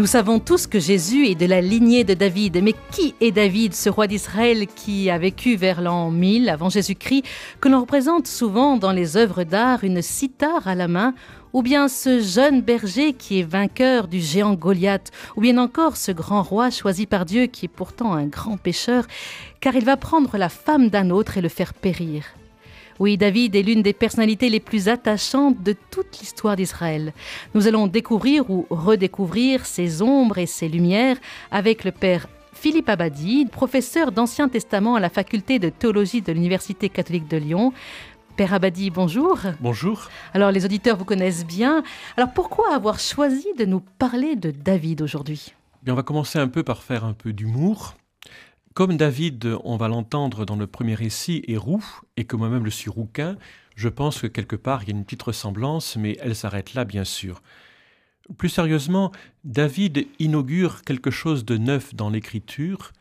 Nous savons tous que Jésus est de la lignée de David, mais qui est David, ce roi d'Israël qui a vécu vers l'an 1000 avant Jésus-Christ, que l'on représente souvent dans les œuvres d'art une cithare à la main, ou bien ce jeune berger qui est vainqueur du géant Goliath, ou bien encore ce grand roi choisi par Dieu qui est pourtant un grand pécheur, car il va prendre la femme d'un autre et le faire périr. Oui, David est l'une des personnalités les plus attachantes de toute l'histoire d'Israël. Nous allons découvrir ou redécouvrir ses ombres et ses lumières avec le père Philippe Abadi, professeur d'Ancien Testament à la faculté de théologie de l'Université catholique de Lyon. Père Abadi, bonjour. Bonjour. Alors les auditeurs vous connaissent bien. Alors pourquoi avoir choisi de nous parler de David aujourd'hui? Bien, on va commencer un peu par faire un peu d'humour. Comme David, on va l'entendre dans le premier récit, est roux, et que moi-même je suis rouquin, je pense que quelque part il y a une petite ressemblance, mais elle s'arrête là, bien sûr. Plus sérieusement, David inaugure quelque chose de neuf dans l'écriture.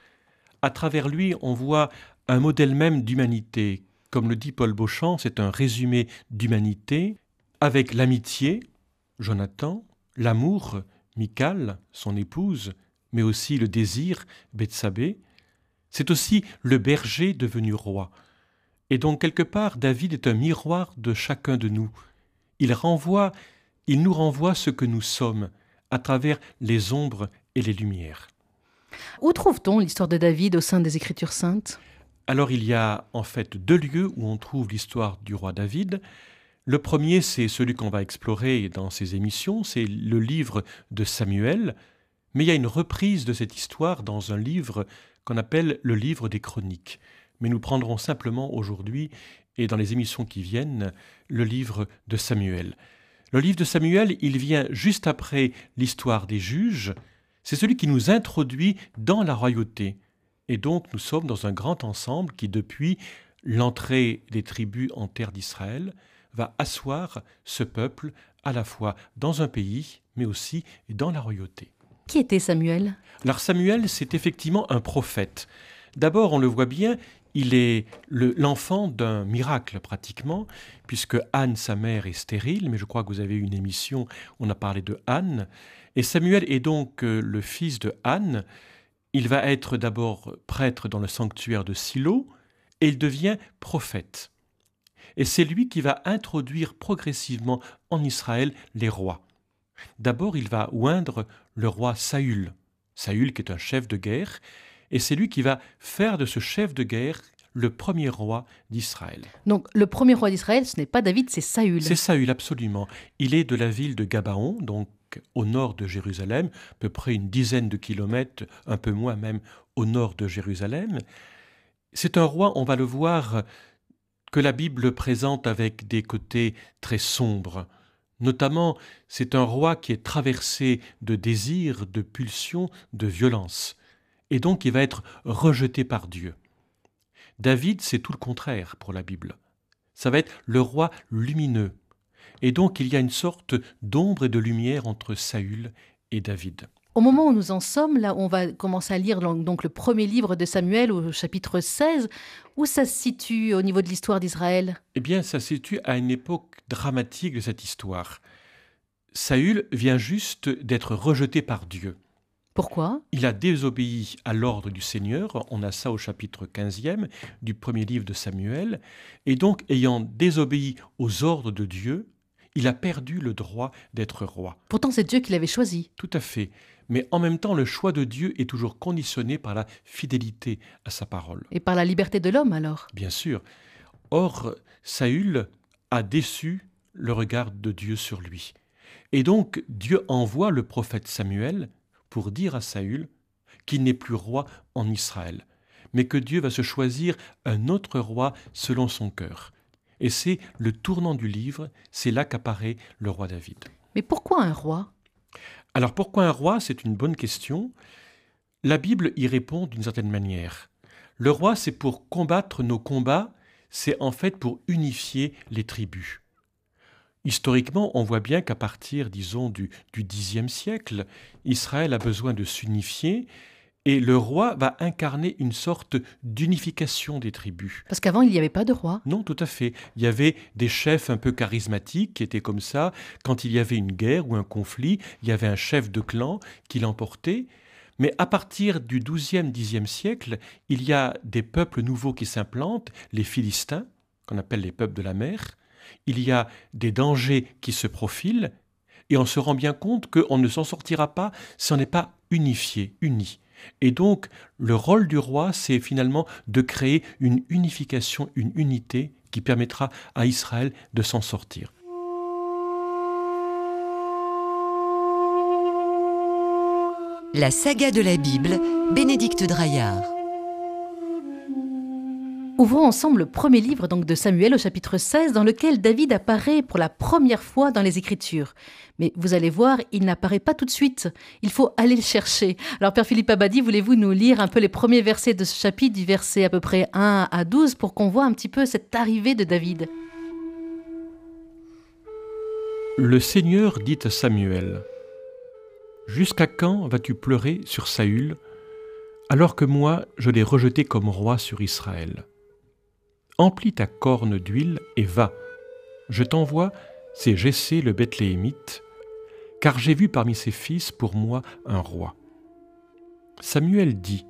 À travers lui, on voit un modèle même d'humanité. Comme le dit Paul Beauchamp, c'est un résumé d'humanité, avec l'amitié, Jonathan, l'amour, Michal, son épouse, mais aussi le désir, Bethsabée, c'est aussi le berger devenu roi. Et donc quelque part, David est un miroir de chacun de nous. Il renvoie, il nous renvoie ce que nous sommes à travers les ombres et les lumières. Où trouve-t-on l'histoire de David au sein des Écritures saintes? Alors il y a en fait deux lieux où on trouve l'histoire du roi David. Le premier, c'est celui qu'on va explorer dans ces émissions, c'est le livre de Samuel, mais il y a une reprise de cette histoire dans un livre qu'on appelle le livre des chroniques. Mais nous prendrons simplement aujourd'hui, et dans les émissions qui viennent, le livre de Samuel. Le livre de Samuel, il vient juste après l'histoire des juges, c'est celui qui nous introduit dans la royauté. Et donc nous sommes dans un grand ensemble qui, depuis l'entrée des tribus en terre d'Israël, va asseoir ce peuple à la fois dans un pays, mais aussi dans la royauté. Qui était Samuel? Alors Samuel, c'est effectivement un prophète. D'abord, on le voit bien, il est l'enfant d'un miracle pratiquement, puisque Anne, sa mère, est stérile, mais je crois que vous avez eu une émission on a parlé de Anne. Et Samuel est donc euh, le fils de Anne. Il va être d'abord prêtre dans le sanctuaire de Silo, et il devient prophète. Et c'est lui qui va introduire progressivement en Israël les rois. D'abord, il va oindre le roi Saül. Saül qui est un chef de guerre, et c'est lui qui va faire de ce chef de guerre le premier roi d'Israël. Donc le premier roi d'Israël, ce n'est pas David, c'est Saül. C'est Saül, absolument. Il est de la ville de Gabaon, donc au nord de Jérusalem, à peu près une dizaine de kilomètres, un peu moins même au nord de Jérusalem. C'est un roi, on va le voir, que la Bible présente avec des côtés très sombres. Notamment, c'est un roi qui est traversé de désirs, de pulsions, de violence, et donc il va être rejeté par Dieu. David, c'est tout le contraire pour la Bible. Ça va être le roi lumineux. Et donc il y a une sorte d'ombre et de lumière entre Saül et David. Au moment où nous en sommes, là on va commencer à lire donc le premier livre de Samuel au chapitre 16, où ça se situe au niveau de l'histoire d'Israël? Eh bien, ça se situe à une époque dramatique de cette histoire. Saül vient juste d'être rejeté par Dieu. Pourquoi? Il a désobéi à l'ordre du Seigneur, on a ça au chapitre 15e du premier livre de Samuel, et donc ayant désobéi aux ordres de Dieu, il a perdu le droit d'être roi. Pourtant c'est Dieu qui l'avait choisi. Tout à fait. Mais en même temps, le choix de Dieu est toujours conditionné par la fidélité à sa parole. Et par la liberté de l'homme alors Bien sûr. Or, Saül a déçu le regard de Dieu sur lui. Et donc Dieu envoie le prophète Samuel pour dire à Saül qu'il n'est plus roi en Israël, mais que Dieu va se choisir un autre roi selon son cœur. Et c'est le tournant du livre, c'est là qu'apparaît le roi David. Mais pourquoi un roi? Alors pourquoi un roi C'est une bonne question. La Bible y répond d'une certaine manière. Le roi, c'est pour combattre nos combats, c'est en fait pour unifier les tribus. Historiquement, on voit bien qu'à partir, disons, du, du Xe siècle, Israël a besoin de s'unifier Et le roi va incarner une sorte d'unification des tribus. Parce qu'avant, il n'y avait pas de roi. Non, tout à fait. Il y avait des chefs un peu charismatiques qui étaient comme ça. Quand il y avait une guerre ou un conflit, il y avait un chef de clan qui l'emportait. Mais à partir du XIIe, Xe siècle, il y a des peuples nouveaux qui s'implantent, les Philistins, qu'on appelle les peuples de la mer. Il y a des dangers qui se profilent, et on se rend bien compte qu'on ne s'en sortira pas si on n'est pas unifié, uni. Et donc, le rôle du roi, c'est finalement de créer une unification, une unité qui permettra à Israël de s'en sortir. La saga de la Bible, Bénédicte Draillard. Ouvrons ensemble le premier livre donc de Samuel au chapitre 16 dans lequel David apparaît pour la première fois dans les Écritures. Mais vous allez voir, il n'apparaît pas tout de suite. Il faut aller le chercher. Alors Père Philippe Abadi, voulez-vous nous lire un peu les premiers versets de ce chapitre, du verset à peu près 1 à 12, pour qu'on voit un petit peu cette arrivée de David? Le Seigneur dit à Samuel, Jusqu'à quand vas-tu pleurer sur Saül, alors que moi je l'ai rejeté comme roi sur Israël? Emplis ta corne d'huile et va. Je t'envoie, c'est Jessé le Bethléemite, car j'ai vu parmi ses fils pour moi un roi. Samuel dit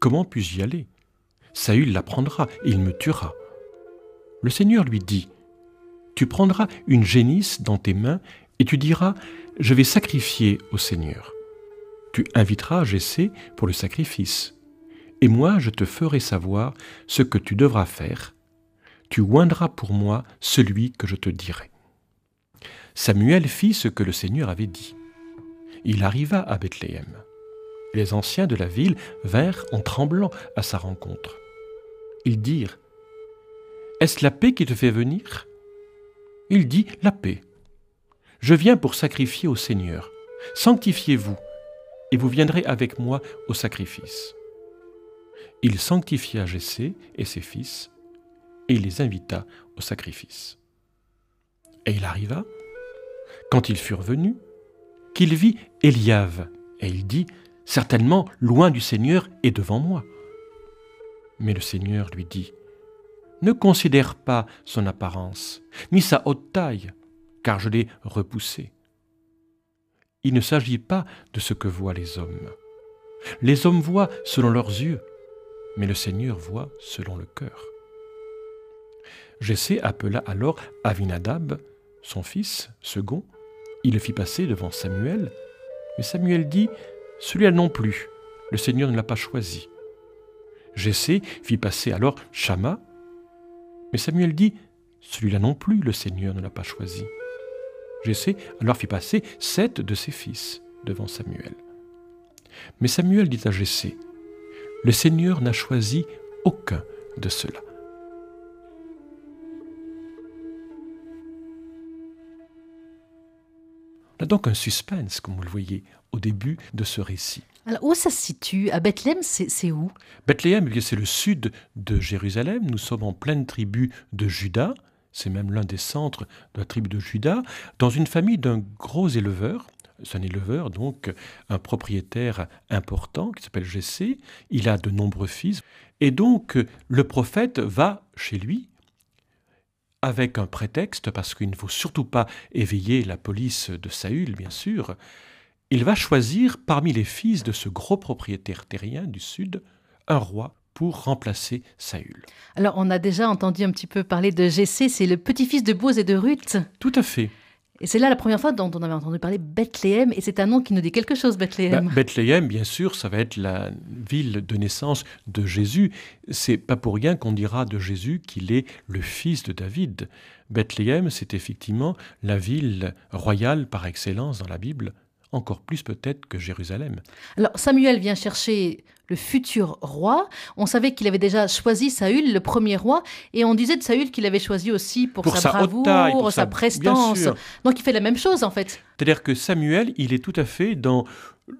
Comment puis-je y aller? Saül l'apprendra et il me tuera. Le Seigneur lui dit Tu prendras une génisse dans tes mains et tu diras Je vais sacrifier au Seigneur. Tu inviteras Jessé pour le sacrifice et moi je te ferai savoir ce que tu devras faire. Tu oindras pour moi celui que je te dirai. Samuel fit ce que le Seigneur avait dit. Il arriva à Bethléem. Les anciens de la ville vinrent en tremblant à sa rencontre. Ils dirent Est-ce la paix qui te fait venir? Il dit La paix. Je viens pour sacrifier au Seigneur. Sanctifiez-vous, et vous viendrez avec moi au sacrifice il sanctifia Jessé et ses fils, et les invita au sacrifice. Et il arriva, quand ils furent venus, qu'il vit Eliave, et il dit, Certainement, loin du Seigneur et devant moi. Mais le Seigneur lui dit, Ne considère pas son apparence, ni sa haute taille, car je l'ai repoussé. Il ne s'agit pas de ce que voient les hommes. Les hommes voient selon leurs yeux, mais le Seigneur voit selon le cœur. Jessé appela alors Avinadab, son fils, second. Il le fit passer devant Samuel, mais Samuel dit Celui-là non plus, le Seigneur ne l'a pas choisi. Jessé fit passer alors Shama, mais Samuel dit Celui-là non plus, le Seigneur ne l'a pas choisi. Jessé alors fit passer sept de ses fils devant Samuel. Mais Samuel dit à Jessé le Seigneur n'a choisi aucun de ceux-là. On a donc un suspense, comme vous le voyez, au début de ce récit. Alors, où ça se situe? À Bethléem, c'est où? Bethléem, eh c'est le sud de Jérusalem. Nous sommes en pleine tribu de Juda. C'est même l'un des centres de la tribu de Juda, dans une famille d'un gros éleveur c'est un éleveur, donc un propriétaire important qui s'appelle Jessé. Il a de nombreux fils. Et donc le prophète va chez lui avec un prétexte, parce qu'il ne faut surtout pas éveiller la police de Saül, bien sûr. Il va choisir parmi les fils de ce gros propriétaire terrien du sud un roi pour remplacer Saül. Alors on a déjà entendu un petit peu parler de Jessé, c'est le petit-fils de Boaz et de Ruth. Tout à fait. Et c'est là la première fois dont on avait entendu parler Bethléem, et c'est un nom qui nous dit quelque chose, Bethléem. Bah, Bethléem, bien sûr, ça va être la ville de naissance de Jésus. C'est pas pour rien qu'on dira de Jésus qu'il est le fils de David. Bethléem, c'est effectivement la ville royale par excellence dans la Bible, encore plus peut-être que Jérusalem. Alors Samuel vient chercher le futur roi. On savait qu'il avait déjà choisi Saül, le premier roi, et on disait de Saül qu'il avait choisi aussi pour, sa, bravoure, pour sa, prestance. Donc il fait la même chose en fait. C'est-à-dire que Samuel, il est tout à fait dans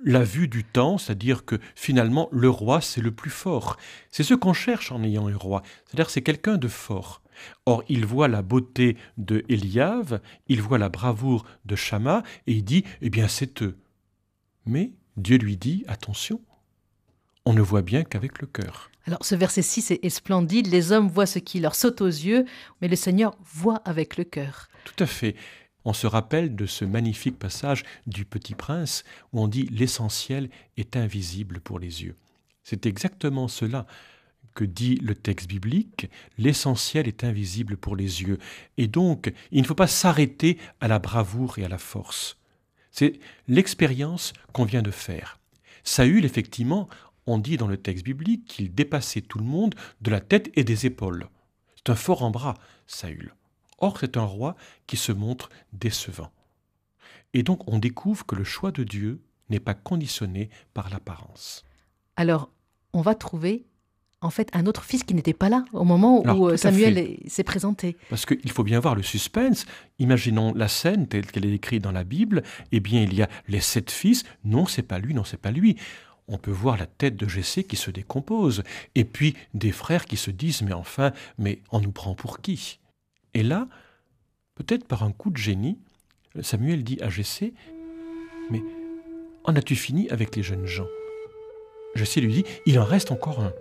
la vue du temps, c'est-à-dire que finalement le roi c'est le plus fort. C'est ce qu'on cherche en ayant un roi, c'est-à-dire c'est quelqu'un de fort. Or, il voit la beauté de Eliave, il voit la bravoure de Shama, et il dit Eh bien, c'est eux. Mais Dieu lui dit Attention, on ne voit bien qu'avec le cœur. Alors ce verset 6 est, splendide, les hommes voient ce qui leur saute aux yeux, mais le Seigneur voit avec le cœur. Tout à fait. On se rappelle de ce magnifique passage du Petit Prince où on dit l'essentiel est invisible pour les yeux. C'est exactement cela que dit le texte biblique, l'essentiel est invisible pour les yeux. Et donc, il ne faut pas s'arrêter à la bravoure et à la force. C'est l'expérience qu'on vient de faire. Saül, effectivement, on dit dans le texte biblique qu'il dépassait tout le monde de la tête et des épaules. C'est un fort en bras, Saül. Or, c'est un roi qui se montre décevant. Et donc, on découvre que le choix de Dieu n'est pas conditionné par l'apparence. Alors, on va trouver en fait un autre fils qui n'était pas là au moment où euh, Samuel s'est présenté. Parce qu'il faut bien voir le suspense. Imaginons la scène telle qu'elle est écrite dans la Bible. Eh bien, il y a les sept fils. Non, c'est pas lui, non, c'est pas lui. On peut voir la tête de Jessé qui se décompose, et puis des frères qui se disent mais enfin, mais on nous prend pour qui? Et là, peut-être par un coup de génie, Samuel dit à Jessé mais en as-tu fini avec les jeunes gens? Jessé lui dit il en reste encore un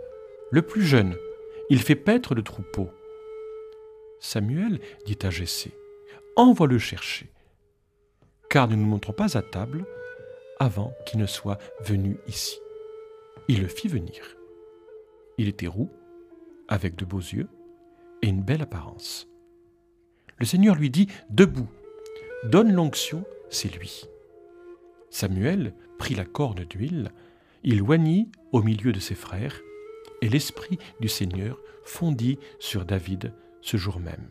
le plus jeune, il fait paître le troupeau. Samuel dit à Jessé Envoie le chercher, car nous ne montrons pas à table avant qu'il ne soit venu ici. Il le fit venir. Il était roux, avec de beaux yeux et une belle apparence. Le Seigneur lui dit Debout, donne l'onction, c'est lui. Samuel prit la corne d'huile, il oignit au milieu de ses frères, et l'Esprit du Seigneur fondit sur David ce jour même.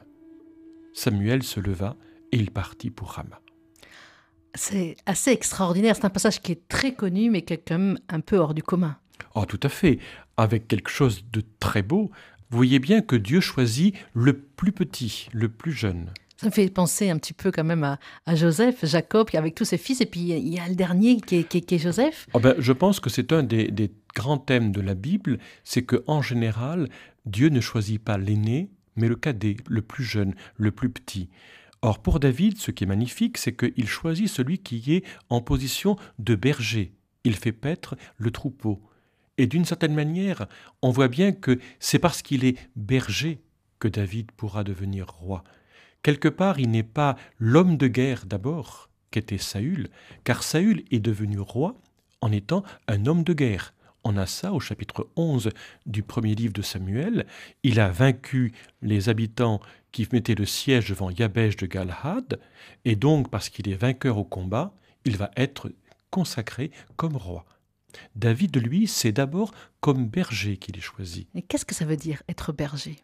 Samuel se leva et il partit pour Rama. C'est assez extraordinaire, c'est un passage qui est très connu mais qui est quand même un peu hors du commun. Oh tout à fait, avec quelque chose de très beau. Vous voyez bien que Dieu choisit le plus petit, le plus jeune. Ça me fait penser un petit peu quand même à, Joseph, Jacob, avec tous ses fils, et puis il y a le dernier qui est, Joseph. Oh ben, je pense que c'est un des, grands thèmes de la Bible, c'est que en général, Dieu ne choisit pas l'aîné, mais le cadet, le plus jeune, le plus petit. Or, pour David, ce qui est magnifique, c'est qu'il choisit celui qui est en position de berger. Il fait paître le troupeau. Et d'une certaine manière, on voit bien que c'est parce qu'il est berger que David pourra devenir roi. Quelque part, il n'est pas l'homme de guerre d'abord, qu'était Saül, car Saül est devenu roi en étant un homme de guerre. On a ça au chapitre 11 du premier livre de Samuel. Il a vaincu les habitants qui mettaient le siège devant Yabesh de Galhad, et donc parce qu'il est vainqueur au combat, il va être consacré comme roi. David, lui, c'est d'abord comme berger qu'il est choisi. Et qu'est-ce que ça veut dire être berger?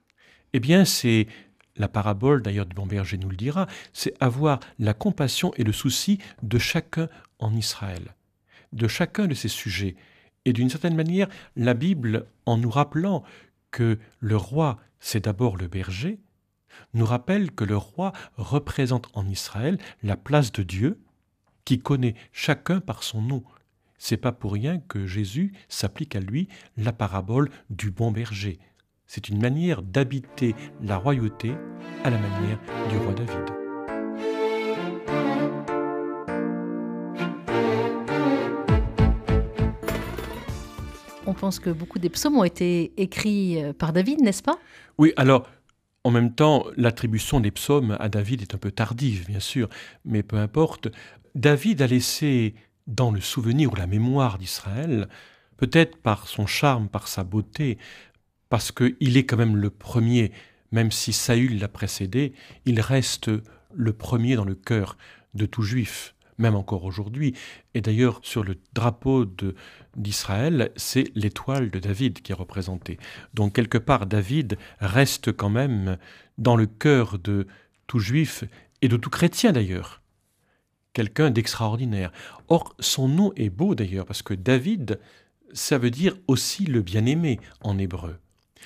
Eh bien, c'est la parabole d'ailleurs du bon berger nous le dira, c'est avoir la compassion et le souci de chacun en Israël, de chacun de ses sujets. Et d'une certaine manière, la Bible, en nous rappelant que le roi, c'est d'abord le berger, nous rappelle que le roi représente en Israël la place de Dieu, qui connaît chacun par son nom. C'est pas pour rien que Jésus s'applique à lui la parabole du bon berger. C'est une manière d'habiter la royauté à la manière du roi David. Pense que beaucoup des psaumes ont été écrits euh, par David, n'est-ce pas? Oui, alors en même temps, l'attribution des psaumes à David est un peu tardive, bien sûr, mais peu importe. David a laissé dans le souvenir ou la mémoire d'Israël, peut-être par son charme, par sa beauté, parce qu'il est quand même le premier, même si Saül l'a précédé, il reste le premier dans le cœur de tout juif, même encore aujourd'hui. Et d'ailleurs, sur le drapeau d'Israël, c'est l'étoile de David qui est représentée. Donc quelque part, David reste quand même dans le cœur de tout juif et de tout chrétien d'ailleurs. Quelqu'un d'extraordinaire. Or, son nom est beau d'ailleurs, parce que David, ça veut dire aussi le bien-aimé en hébreu.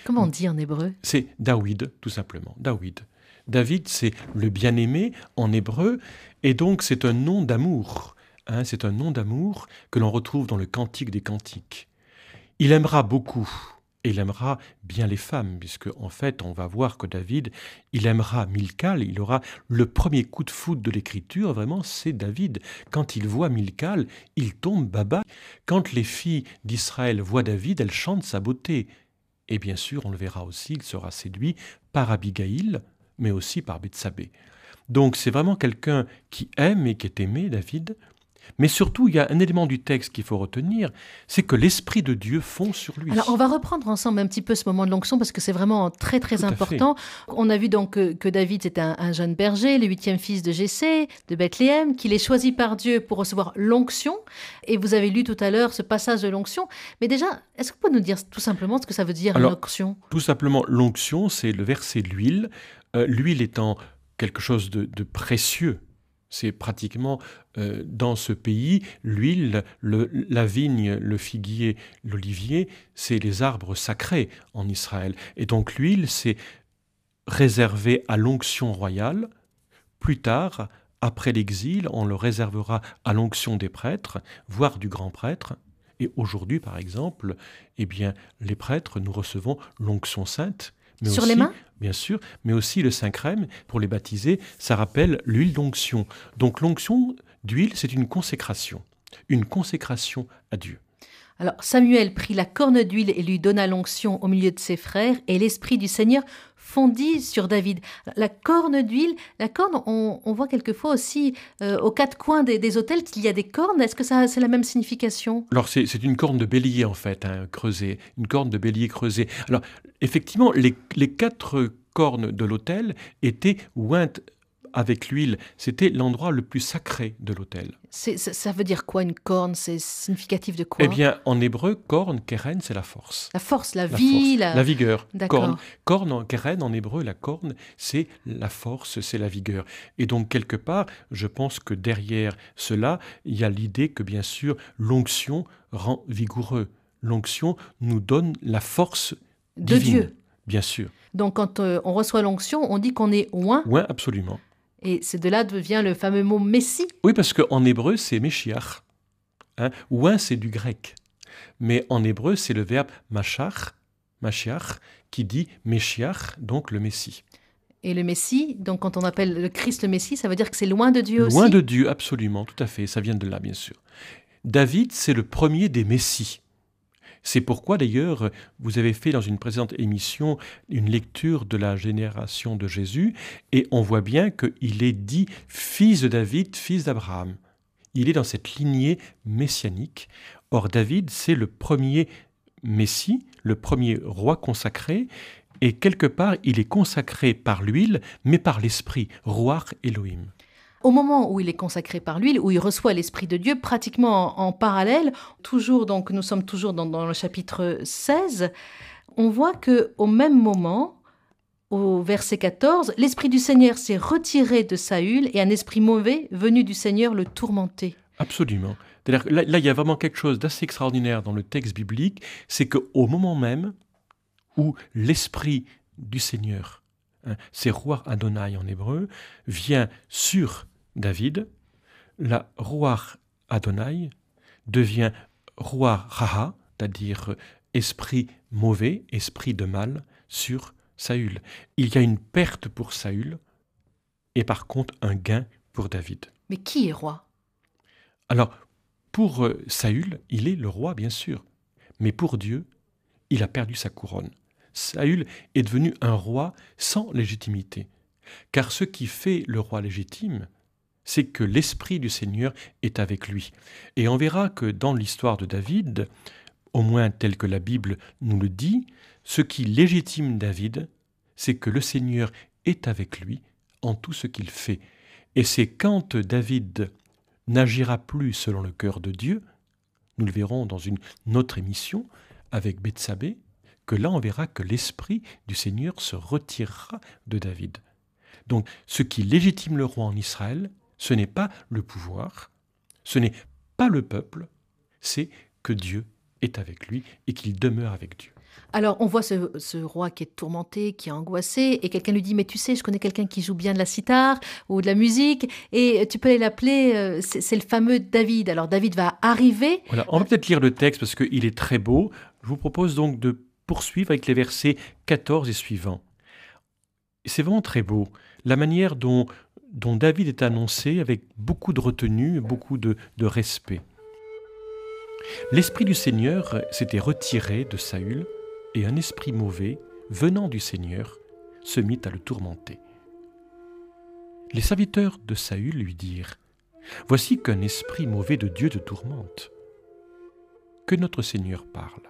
Comment on dit en hébreu? C'est David, tout simplement. David. David, c'est le bien-aimé en hébreu, et donc c'est un nom d'amour. Hein, c'est un nom d'amour que l'on retrouve dans le Cantique des Cantiques. Il aimera beaucoup Et il aimera bien les femmes, puisque en fait, on va voir que David, il aimera Milcal, il aura le premier coup de foudre de l'écriture, vraiment, c'est David. Quand il voit Milcal, il tombe baba. Quand les filles d'Israël voient David, elles chantent sa beauté. Et bien sûr, on le verra aussi, il sera séduit par Abigail, mais aussi par Bethsabée. Donc c'est vraiment quelqu'un qui aime et qui est aimé, David, mais surtout, il y a un élément du texte qu'il faut retenir, c'est que l'Esprit de Dieu fond sur lui. Alors, on va reprendre ensemble un petit peu ce moment de l'onction parce que c'est vraiment très, très important. On a vu donc que, David était un, jeune berger, le huitième fils de Jessé, de Bethléem, qu'il est choisi par Dieu pour recevoir l'onction. Et vous avez lu tout à l'heure ce passage de l'onction. Mais déjà, est-ce que vous pouvez nous dire tout simplement ce que ça veut dire l'onction? Tout simplement, l'onction, c'est le verset de l'huile. Euh, l'huile étant quelque chose de précieux c'est pratiquement euh, dans ce pays, l'huile, la vigne, le figuier, l'olivier, c'est les arbres sacrés en Israël. Et donc l'huile, c'est réservé à l'onction royale. Plus tard, après l'exil, on le réservera à l'onction des prêtres, voire du grand prêtre. Et aujourd'hui, par exemple, eh bien, les prêtres, nous recevons l'onction sainte, sur les mains Bien sûr, mais aussi le Saint-Crème, pour les baptiser, ça rappelle l'huile d'onction. Donc l'onction d'huile, c'est une consécration, une consécration à Dieu. Alors Samuel prit la corne d'huile et lui donna l'onction au milieu de ses frères, et l'Esprit du Seigneur fondit sur David. La corne d'huile, la corne, on, voit quelquefois aussi euh, aux quatre coins des, hôtels qu'il y a des cornes. Est-ce que ça c'est la même signification? Alors c'est une corne de bélier en fait, hein, creusée, une corne de bélier creusée. Alors effectivement, les, les quatre cornes de l'autel étaient ointes avec l'huile. C'était l'endroit le plus sacré de l'autel. Ça veut dire quoi une corne? C'est significatif de quoi? Eh bien, en hébreu, corne, keren, c'est la force. La force, la, vie, la... vigueur. Corne, corne en keren, en hébreu, la corne, c'est la force, c'est la vigueur. Et donc, quelque part, je pense que derrière cela, il y a l'idée que, bien sûr, l'onction rend vigoureux. L'onction nous donne la force de Dieu. Bien sûr. Donc, quand euh, on reçoit l'onction, on dit qu'on est oint. Oint, absolument. Et c'est de là devient le fameux mot Messie. Oui, parce qu'en hébreu, c'est Meshiach. Hein? Ouin, c'est du grec. Mais en hébreu, c'est le verbe machach, Mashiach, qui dit Meshiach, donc le Messie. Et le Messie, donc quand on appelle le Christ le Messie, ça veut dire que c'est loin de Dieu aussi Loin de Dieu, absolument, tout à fait. Ça vient de là, bien sûr. David, c'est le premier des Messies. C'est pourquoi d'ailleurs vous avez fait dans une précédente émission une lecture de la génération de Jésus et on voit bien qu'il est dit fils de David, fils d'Abraham. Il est dans cette lignée messianique. Or David, c'est le premier Messie, le premier roi consacré, et quelque part il est consacré par l'huile, mais par l'esprit, roi Elohim au moment où il est consacré par l'huile, où il reçoit l'Esprit de Dieu, pratiquement en, parallèle, toujours, donc nous sommes toujours dans, le chapitre 16, on voit que au même moment, au verset 14, l'Esprit du Seigneur s'est retiré de Saül et un esprit mauvais venu du Seigneur le tourmentait. Absolument. Là, là, il y a vraiment quelque chose d'assez extraordinaire dans le texte biblique, c'est qu'au moment même où l'Esprit du Seigneur, hein, c'est roi Adonai en hébreu, vient sur David, la roi Adonai devient roi Raha, c'est-à-dire esprit mauvais, esprit de mal, sur Saül. Il y a une perte pour Saül et par contre un gain pour David. Mais qui est roi? Alors, pour euh, Saül, il est le roi, bien sûr. Mais pour Dieu, il a perdu sa couronne. Saül est devenu un roi sans légitimité. Car ce qui fait le roi légitime, c'est que l'Esprit du Seigneur est avec lui. Et on verra que dans l'histoire de David, au moins tel que la Bible nous le dit, ce qui légitime David, c'est que le Seigneur est avec lui en tout ce qu'il fait. Et c'est quand David n'agira plus selon le cœur de Dieu, nous le verrons dans une autre émission avec Bethsabée, que là on verra que l'Esprit du Seigneur se retirera de David. Donc ce qui légitime le roi en Israël, ce n'est pas le pouvoir, ce n'est pas le peuple, c'est que Dieu est avec lui et qu'il demeure avec Dieu. Alors, on voit ce, roi qui est tourmenté, qui est angoissé, et quelqu'un lui dit Mais tu sais, je connais quelqu'un qui joue bien de la sitar ou de la musique, et tu peux aller l'appeler, euh, c'est le fameux David. Alors, David va arriver. Voilà, on va peut-être lire le texte parce qu'il est très beau. Je vous propose donc de poursuivre avec les versets 14 et suivants. C'est vraiment très beau, la manière dont, dont David est annoncé avec beaucoup de retenue, beaucoup de, respect. L'esprit du Seigneur s'était retiré de Saül, et un esprit mauvais, venant du Seigneur, se mit à le tourmenter. Les serviteurs de Saül lui dirent Voici qu'un esprit mauvais de Dieu te tourmente. Que notre Seigneur parle.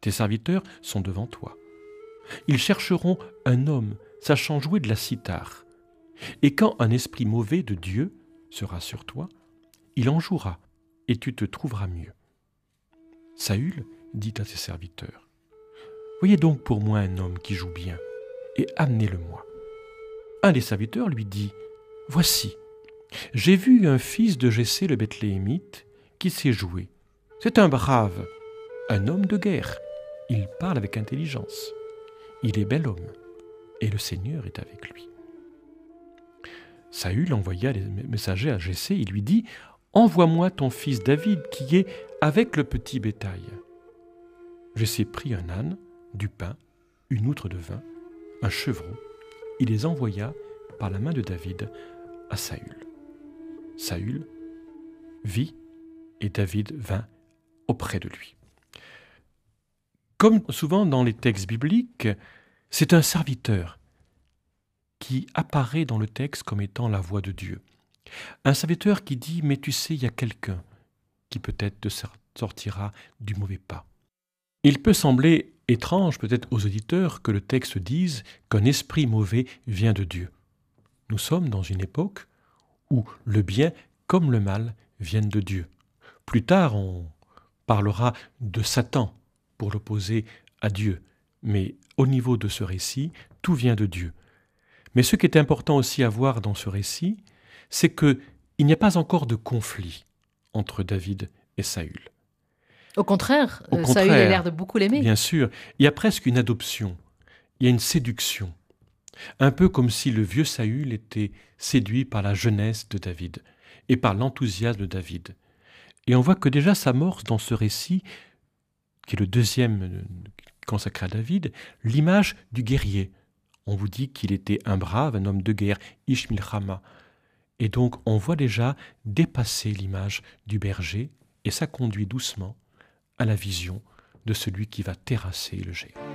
Tes serviteurs sont devant toi. Ils chercheront un homme sachant jouer de la cithare. Et quand un esprit mauvais de Dieu sera sur toi, il en jouera et tu te trouveras mieux. Saül dit à ses serviteurs Voyez donc pour moi un homme qui joue bien, et amenez-le-moi. Un des serviteurs lui dit Voici, j'ai vu un fils de Jessé le Bethléemite qui sait jouer. C'est un brave, un homme de guerre. Il parle avec intelligence. Il est bel homme, et le Seigneur est avec lui. Saül envoya les messagers à Jessé, il lui dit Envoie-moi ton fils David qui est avec le petit bétail. Jessé prit un âne, du pain, une outre de vin, un chevreau. Il les envoya par la main de David à Saül. Saül vit et David vint auprès de lui. Comme souvent dans les textes bibliques, c'est un serviteur qui apparaît dans le texte comme étant la voix de Dieu. Un serviteur qui dit Mais tu sais, il y a quelqu'un qui peut-être te sortira du mauvais pas. Il peut sembler étrange peut-être aux auditeurs que le texte dise qu'un esprit mauvais vient de Dieu. Nous sommes dans une époque où le bien comme le mal viennent de Dieu. Plus tard, on parlera de Satan pour l'opposer à Dieu. Mais au niveau de ce récit, tout vient de Dieu. Mais ce qui est important aussi à voir dans ce récit, c'est qu'il n'y a pas encore de conflit entre David et Saül. Au contraire, euh, Saül a l'air de beaucoup l'aimer. Bien sûr, il y a presque une adoption, il y a une séduction. Un peu comme si le vieux Saül était séduit par la jeunesse de David et par l'enthousiasme de David. Et on voit que déjà s'amorce dans ce récit, qui est le deuxième euh, consacré à David, l'image du guerrier. On vous dit qu'il était un brave, un homme de guerre, Ishmilchama. Et donc on voit déjà dépasser l'image du berger, et ça conduit doucement à la vision de celui qui va terrasser le géant.